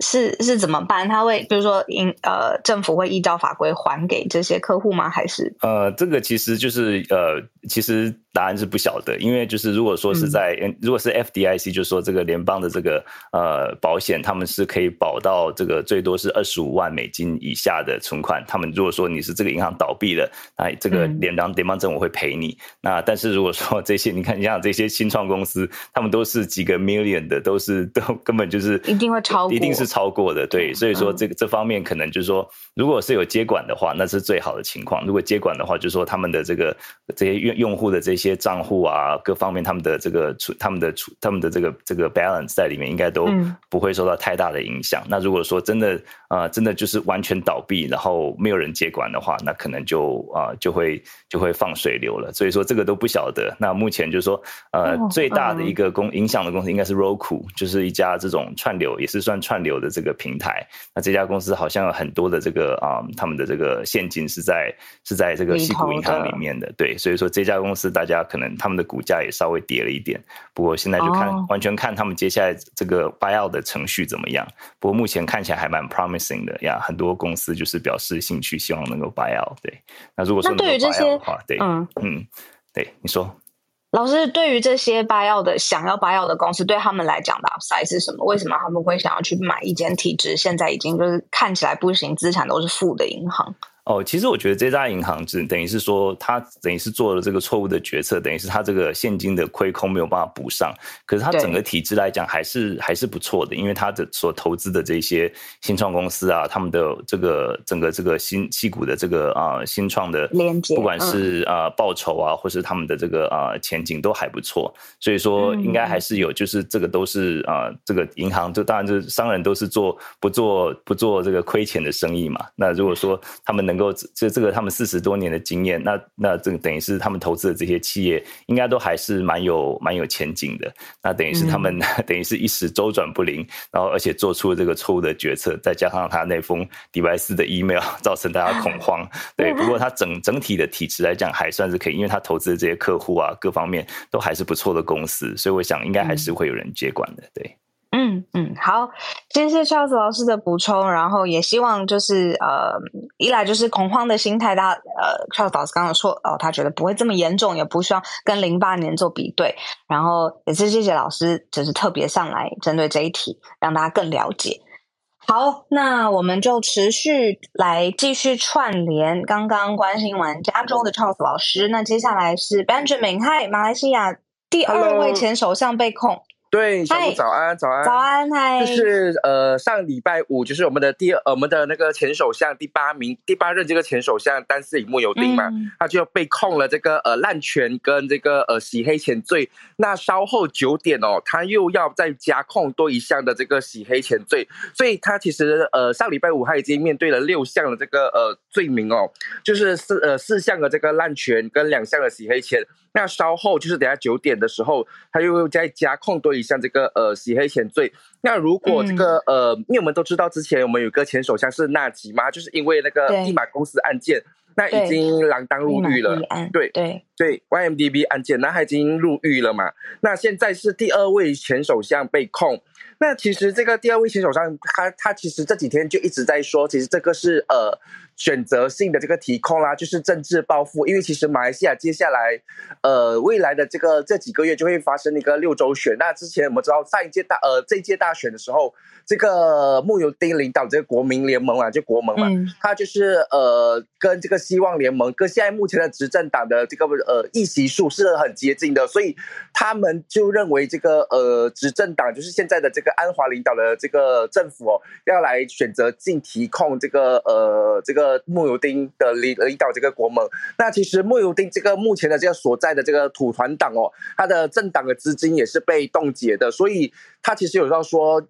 是是怎么办？他会就是说，应呃政府会依照法规还给这些客户吗？还是呃，这个其实就是呃，其实答案是不晓得，因为就是如果说是在、嗯、如果是 FDIC，就是说这个联邦的这个呃保险，他们是可以保到这个最多是二十五万美金以下的存款。他们如果说你是这个银行倒闭了，那这个联邦联邦政府会赔你。那但是如果说这些你看，你像这些新创公司，他们都是几个 million 的，都是都根本就是一定会超过，一定是。超过的，对，所以说这个这方面可能就是说，如果是有接管的话，那是最好的情况。如果接管的话，就是说他们的这个这些用用户的这些些账户啊，各方面他们的这个出他们的出他们的这个这个 balance 在里面，应该都不会受到太大的影响。嗯、那如果说真的啊、呃，真的就是完全倒闭，然后没有人接管的话，那可能就啊、呃、就会就会放水流了。所以说这个都不晓得。那目前就是说呃、哦、最大的一个公影响的公司应该是 Roku，就是一家这种串流也是算串流的这个平台。那这家公司好像有很多的这个啊、呃、他们的这个现金是在是在这个西谷银行里面的。对，所以说这家公司大家可能他们的股价也稍微跌了一点。不过现在就看、哦、完全看他们接下来这个 buyout 的程序怎么样。不过目前看起来还蛮 promising 的呀，很多公司就是表示兴趣，希望能够 buyout。对，那如果说能够 buyout 的话，对，嗯嗯，对，你说，老师对于这些 buyout 的想要 buyout 的公司，对他们来讲的 upside 是什么？为什么他们会想要去买一间体制现在已经就是看起来不行、资产都是负的银行？哦，其实我觉得这家银行只等于是说，他等于是做了这个错误的决策，等于是他这个现金的亏空没有办法补上。可是他整个体制来讲还是还是不错的，因为他的所投资的这些新创公司啊，他们的这个整个这个新矽谷的这个啊新创的连接，不管是啊报酬啊，或是他们的这个啊前景都还不错。所以说应该还是有，就是这个都是啊这个银行就当然就是商人都是做不做不做这个亏钱的生意嘛。那如果说他们能能够这这个他们四十多年的经验，那那这个等于是他们投资的这些企业，应该都还是蛮有蛮有前景的。那等于是他们、嗯、等于是一时周转不灵，然后而且做出了这个错误的决策，再加上他那封迪拜四的 email，造成大家恐慌。对，不过他整整体的体质来讲还算是可以，因为他投资的这些客户啊，各方面都还是不错的公司，所以我想应该还是会有人接管的。对。嗯嗯，好，谢谢 Charles 老师的补充，然后也希望就是呃，一来就是恐慌的心态，大家呃，Charles 老师刚刚说哦，他觉得不会这么严重，也不需要跟零八年做比对，然后也是谢谢老师，就是特别上来针对这一题，让大家更了解。好，那我们就持续来继续串联刚刚关心完加州的 Charles 老师，那接下来是 Benjamin，嗨，马来西亚第二位前首相被控。对，小路早安，早安，早安，嗨，就是呃，上礼拜五，就是我们的第二，呃、我们的那个前首相第八名，第八任这个前首相丹斯里慕尤丁嘛，嗯、他就被控了这个呃滥权跟这个呃洗黑钱罪。那稍后九点哦，他又要再加控多一项的这个洗黑钱罪，所以他其实呃上礼拜五他已经面对了六项的这个呃罪名哦，就是四呃四项的这个滥权跟两项的洗黑钱。那稍后就是等下九点的时候，他又再加控多一项这个呃洗黑钱罪。那如果这个、嗯、呃，因为我们都知道之前我们有个前首相是纳吉嘛，就是因为那个一马公司案件，那已经锒铛入狱了。对对对，YMDB 案件，那他已经入狱了嘛。那现在是第二位前首相被控。那其实这个第二位选手上，他他其实这几天就一直在说，其实这个是呃。选择性的这个提控啦，就是政治报复，因为其实马来西亚接下来，呃，未来的这个这几个月就会发生一个六周选。那之前我们知道上一届大呃这一届大选的时候，这个慕尤丁领导这个国民联盟啊，就国盟嘛，嗯、他就是呃跟这个希望联盟跟现在目前的执政党的这个呃议席数是很接近的，所以他们就认为这个呃执政党就是现在的这个安华领导的这个政府哦，要来选择进提控这个呃这个。呃，慕尤丁的领领导这个国盟，那其实慕尤丁这个目前的这个所在的这个土团党哦，他的政党的资金也是被冻结的，所以他其实有时候说，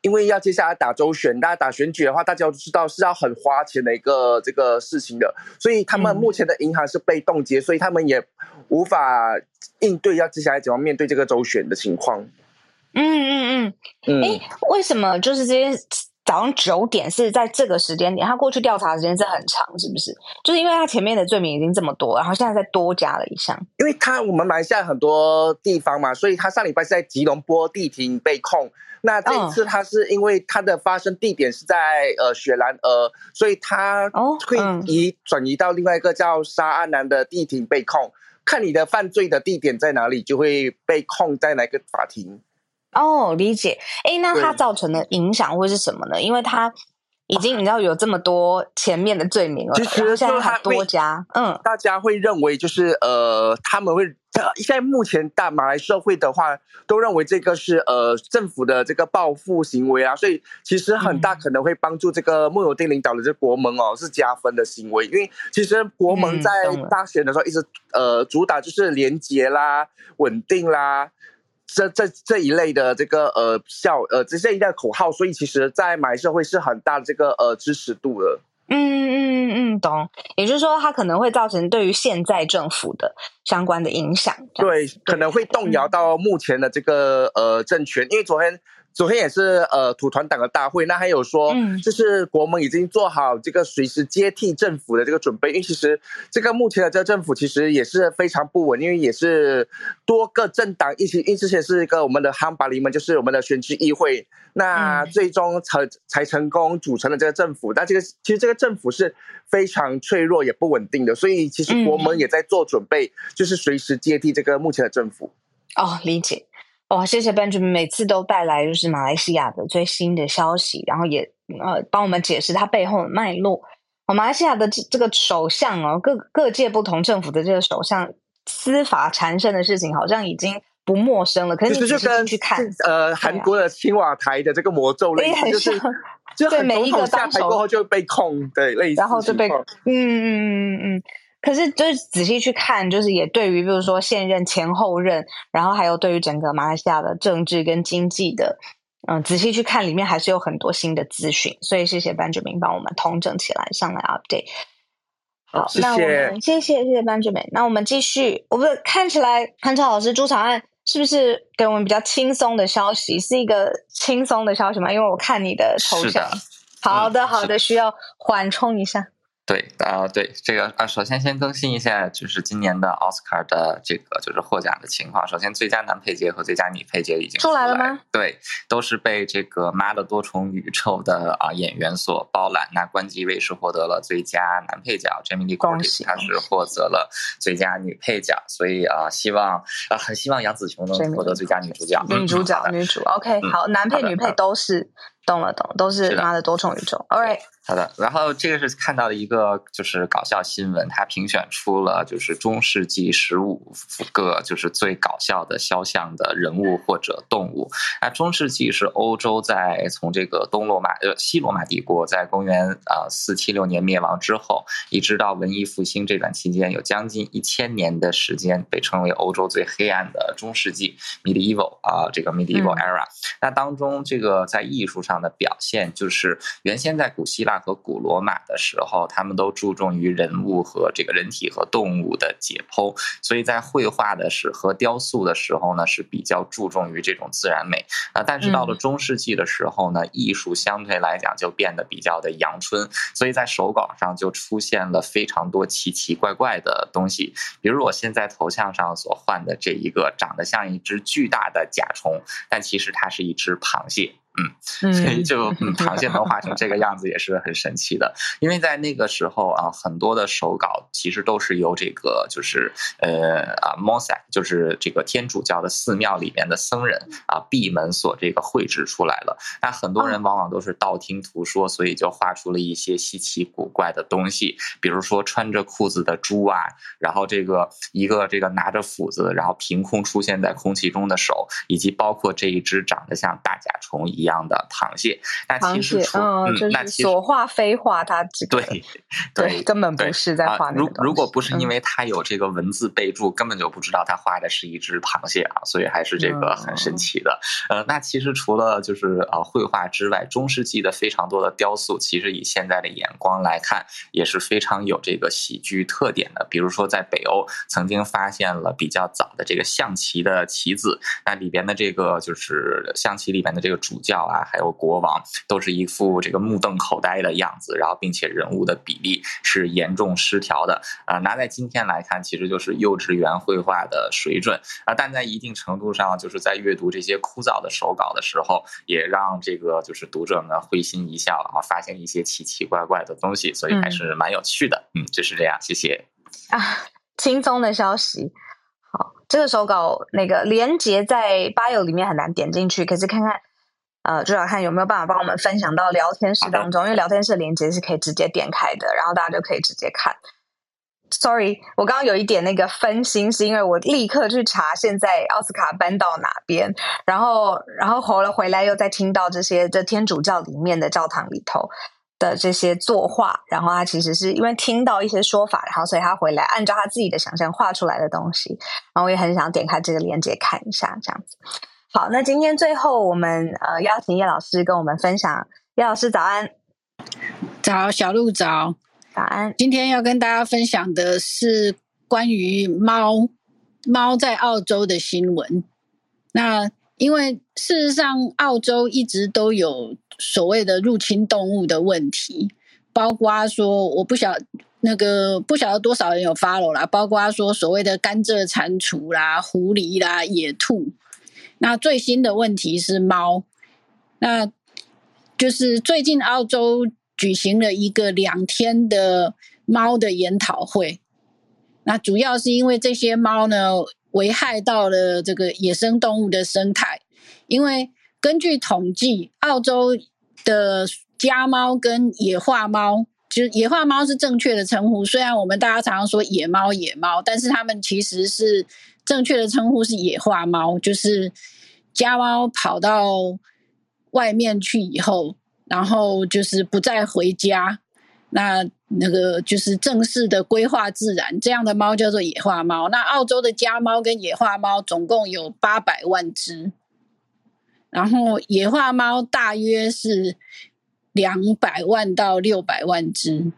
因为要接下来打周选，大家打选举的话，大家都知道是要很花钱的一个这个事情的，所以他们目前的银行是被冻结，所以他们也无法应对要接下来怎么面对这个周选的情况。嗯嗯嗯，哎，为什么就是这些？早上九点是在这个时间点，他过去调查的时间是很长，是不是？就是因为他前面的罪名已经这么多，然后现在再多加了一项。因为他我们马来西亚很多地方嘛，所以他上礼拜是在吉隆坡地庭被控。那这一次他是因为他的发生地点是在呃雪兰莪，所以他会移转移到另外一个叫沙阿南的地庭被控。看你的犯罪的地点在哪里，就会被控在哪个法庭。哦，理解。哎，那它造成的影响会是什么呢？因为它已经你知道有这么多前面的罪名了，其实现在还多加，嗯，大家会认为就是呃，他们会现在目前大马来社会的话，都认为这个是呃政府的这个报复行为啊，所以其实很大可能会帮助这个慕尤丁领导的这个国盟哦，是加分的行为，因为其实国盟在大选的时候一直呃主打就是廉洁啦、稳定啦。这这这一类的这个呃效呃这这一类的口号，所以其实，在马来社会是很大的这个呃支持度的。嗯嗯嗯，懂。也就是说，它可能会造成对于现在政府的相关的影响。对，可能会动摇到目前的这个呃政权，因为昨天。昨天也是呃土团党的大会，那还有说，就是国盟已经做好这个随时接替政府的这个准备，因为其实这个目前的这个政府其实也是非常不稳，因为也是多个政党一起，因为之前是一个我们的哈巴里们，就是我们的选举议会，那最终才才成功组成了这个政府，但这个其实这个政府是非常脆弱也不稳定的，所以其实国盟也在做准备，就是随时接替这个目前的政府。哦，理解。哇，谢谢 Benjamin，每次都带来就是马来西亚的最新的消息，然后也呃帮我们解释它背后的脉络。哦，马来西亚的这这个首相哦，各各界不同政府的这个首相司法缠身的事情，好像已经不陌生了。可是你仔细去看，呃，韩国的青瓦台的这个魔咒类似，就是就很总统下台过后就被控，对，类似，然后就被嗯嗯嗯嗯嗯。可是，就是仔细去看，就是也对于，比如说现任、前后任，然后还有对于整个马来西亚的政治跟经济的，嗯，仔细去看，里面还是有很多新的资讯。所以，谢谢 Benjamin 帮我们统整起来，上来 update。好，谢谢那我们谢谢谢谢 Benjamin。那我们继续，我们看起来潘超老师朱长案是不是给我们比较轻松的消息？是一个轻松的消息吗？因为我看你的头像。好的，好的，需要缓冲一下。对啊，对这个啊，首先先更新一下，就是今年的奥斯卡的这个就是获奖的情况。首先，最佳男配角和最佳女配角已经出来，了吗？对，都是被这个《妈的多重宇宙》的啊演员所包揽。那关继威是获得了最佳男配角，Jamie Lee Curtis 他是获得了最佳女配角。所以啊，希望啊，很希望杨紫琼能获得最佳女主角。女主角，女主，OK，好，男配女配都是。懂了，懂了，都是妈的多重宇宙。All right，好的。然后这个是看到的一个就是搞笑新闻，他评选出了就是中世纪十五个就是最搞笑的肖像的人物或者动物。那中世纪是欧洲在从这个东罗马呃西罗马帝国在公元呃四七六年灭亡之后，一直到文艺复兴这段期间，有将近一千年的时间被称为欧洲最黑暗的中世纪 （medieval） 啊、呃，这个 medieval era。嗯、那当中这个在艺术。上的表现就是原先在古希腊和古罗马的时候，他们都注重于人物和这个人体和动物的解剖，所以在绘画的时和雕塑的时候呢是比较注重于这种自然美啊。但是到了中世纪的时候呢，艺术相对来讲就变得比较的阳春，所以在手稿上就出现了非常多奇奇怪怪的东西，比如我现在头像上所换的这一个，长得像一只巨大的甲虫，但其实它是一只螃蟹。嗯，所以就嗯，螃蟹能画成这个样子也是很神奇的。因为在那个时候啊，很多的手稿其实都是由这个就是呃啊，Mosaic 就是这个天主教的寺庙里面的僧人啊闭门所这个绘制出来的。那很多人往往都是道听途说，所以就画出了一些稀奇古怪的东西，比如说穿着裤子的猪啊，然后这个一个这个拿着斧子，然后凭空出现在空气中的手，以及包括这一只长得像大甲虫一样。一样的螃蟹，那其实嗯，就是所画非画，它对对，根本不是在画。如如果不是因为它有这个文字备注，根本就不知道它画的是一只螃蟹啊，所以还是这个很神奇的。呃，那其实除了就是呃绘画之外，中世纪的非常多的雕塑，其实以现在的眼光来看，也是非常有这个喜剧特点的。比如说，在北欧曾经发现了比较早的这个象棋的棋子，那里边的这个就是象棋里边的这个主教。啊，还有国王都是一副这个目瞪口呆的样子，然后并且人物的比例是严重失调的啊。拿在今天来看，其实就是幼稚园绘画的水准啊。但在一定程度上，就是在阅读这些枯燥的手稿的时候，也让这个就是读者们会心一笑啊，发现一些奇奇怪怪的东西，所以还是蛮有趣的。嗯，嗯，就是这样。谢谢啊，轻松的消息。好，这个手稿那个连接在 bio 里面很难点进去，可是看看。呃，就要看有没有办法帮我们分享到聊天室当中，因为聊天室的连接是可以直接点开的，然后大家就可以直接看。Sorry，我刚刚有一点那个分心，是因为我立刻去查现在奥斯卡搬到哪边，然后然后回了回来又再听到这些这天主教里面的教堂里头的这些作画，然后他其实是因为听到一些说法，然后所以他回来按照他自己的想象画出来的东西，然后我也很想点开这个链接看一下，这样子。好，那今天最后我们呃邀请叶老师跟我们分享，叶老师早安，早，小鹿早。早安。今天要跟大家分享的是关于猫猫在澳洲的新闻。那因为事实上，澳洲一直都有所谓的入侵动物的问题，包括说我不晓那个不晓得多少人有 follow 啦，包括说所谓的甘蔗蟾蜍啦、狐狸啦、野兔。那最新的问题是猫，那就是最近澳洲。举行了一个两天的猫的研讨会，那主要是因为这些猫呢，危害到了这个野生动物的生态。因为根据统计，澳洲的家猫跟野化猫，就是野化猫是正确的称呼，虽然我们大家常常说野猫野猫，但是它们其实是正确的称呼是野化猫，就是家猫跑到外面去以后。然后就是不再回家，那那个就是正式的规划自然，这样的猫叫做野化猫。那澳洲的家猫跟野化猫总共有八百万只，然后野化猫大约是两百万到六百万只。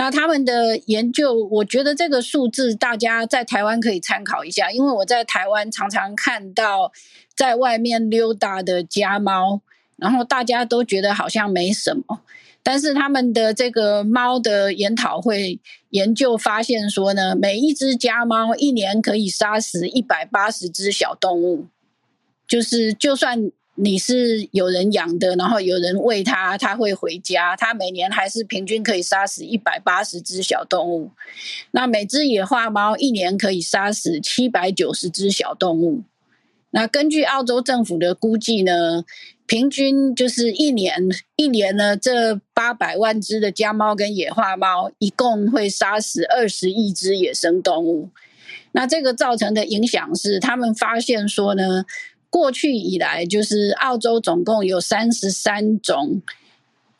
那他们的研究，我觉得这个数字大家在台湾可以参考一下，因为我在台湾常常看到在外面溜达的家猫。然后大家都觉得好像没什么，但是他们的这个猫的研讨会研究发现说呢，每一只家猫一年可以杀死一百八十只小动物，就是就算你是有人养的，然后有人喂它，它会回家，它每年还是平均可以杀死一百八十只小动物。那每只野化猫一年可以杀死七百九十只小动物。那根据澳洲政府的估计呢，平均就是一年一年呢，这八百万只的家猫跟野化猫一共会杀死二十亿只野生动物。那这个造成的影响是，他们发现说呢，过去以来就是澳洲总共有三十三种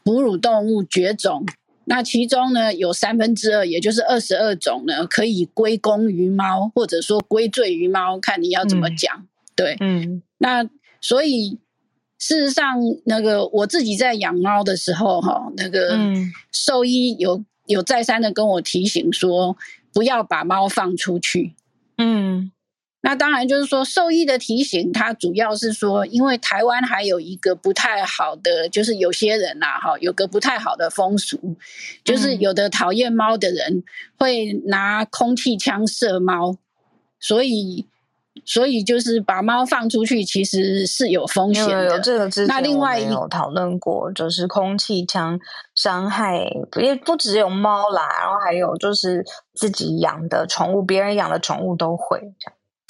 哺乳动物绝种，那其中呢有三分之二，也就是二十二种呢，可以归功于猫，或者说归罪于猫，看你要怎么讲。嗯对，嗯，那所以事实上，那个我自己在养猫的时候，哈，那个兽医有有再三的跟我提醒说，不要把猫放出去。嗯，那当然就是说，兽医的提醒，它主要是说，因为台湾还有一个不太好的，就是有些人呐，哈，有个不太好的风俗，就是有的讨厌猫的人会拿空气枪射猫，所以。所以就是把猫放出去，其实是有风险的。这个之前那另外有讨论过，就是空气枪伤害，也不只有猫啦，然后还有就是自己养的宠物，别人养的宠物都会。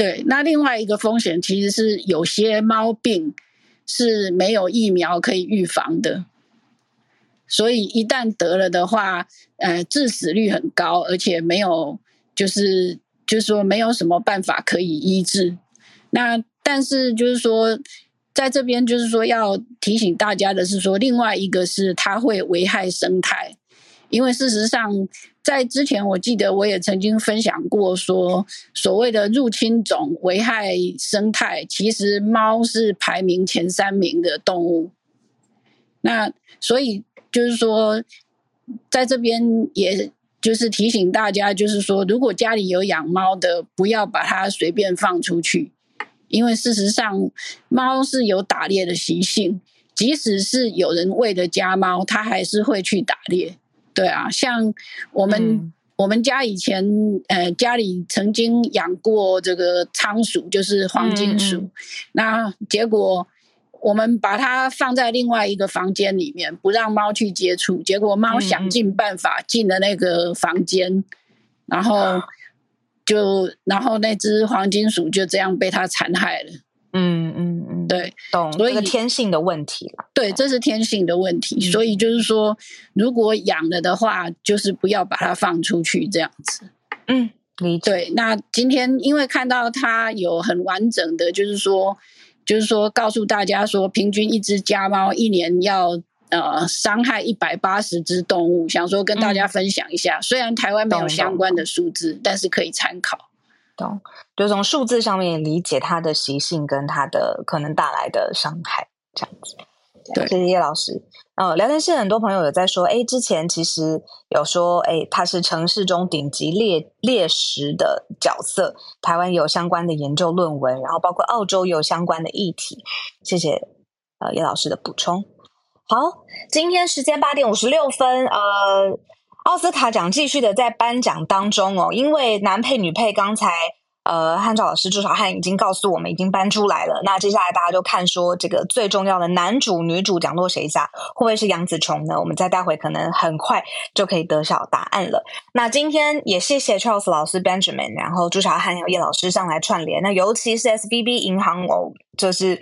对，那另外一个风险其实是有些猫病是没有疫苗可以预防的，所以一旦得了的话，呃，致死率很高，而且没有就是。就是说没有什么办法可以医治，那但是就是说，在这边就是说要提醒大家的是说，另外一个是它会危害生态，因为事实上在之前我记得我也曾经分享过说，所谓的入侵种危害生态，其实猫是排名前三名的动物，那所以就是说在这边也。就是提醒大家，就是说，如果家里有养猫的，不要把它随便放出去，因为事实上，猫是有打猎的习性，即使是有人喂的家猫，它还是会去打猎。对啊，像我们、嗯、我们家以前，呃，家里曾经养过这个仓鼠，就是黄金鼠，嗯、那结果。我们把它放在另外一个房间里面，不让猫去接触。结果猫想尽办法进了那个房间，嗯、然后就然后那只黄金鼠就这样被它残害了。嗯嗯嗯。对，懂。所以这个天性的问题了。对，这是天性的问题。嗯、所以就是说，如果养了的话，就是不要把它放出去这样子。嗯，理解。对，那今天因为看到它有很完整的，就是说，就是说告诉大家说，平均一只家猫一年要。呃，伤害一百八十只动物，想说跟大家分享一下。嗯、虽然台湾没有相关的数字，但是可以参考。懂，就从数字上面理解它的习性跟它的可能带来的伤害，这样子。对，谢谢叶老师。呃，聊天室很多朋友有在说，哎，之前其实有说，哎，他是城市中顶级猎猎食的角色。台湾有相关的研究论文，然后包括澳洲有相关的议题。谢谢呃叶老师的补充。好，今天时间八点五十六分，呃，奥斯卡奖继续的在颁奖当中哦，因为男配女配刚才呃汉照老师朱小汉已经告诉我们已经颁出来了，那接下来大家就看说这个最重要的男主女主奖落谁家，会不会是杨紫琼呢？我们再待会可能很快就可以得晓答案了。那今天也谢谢 Charles 老师 Benjamin，然后朱小汉还有叶老师上来串联，那尤其是 SBB 银行哦，就是。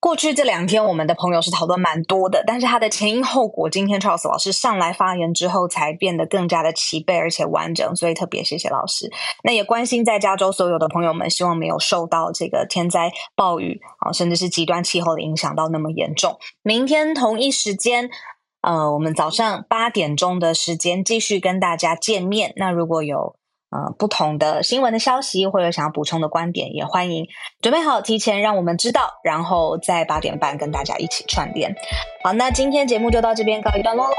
过去这两天，我们的朋友是讨论蛮多的，但是他的前因后果，今天 Charles 老师上来发言之后，才变得更加的齐备而且完整，所以特别谢谢老师。那也关心在加州所有的朋友们，希望没有受到这个天灾暴雨啊，甚至是极端气候的影响到那么严重。明天同一时间，呃，我们早上八点钟的时间继续跟大家见面。那如果有呃，不同的新闻的消息，或者想要补充的观点，也欢迎准备好提前让我们知道，然后在八点半跟大家一起串联。好，那今天节目就到这边告一段落喽。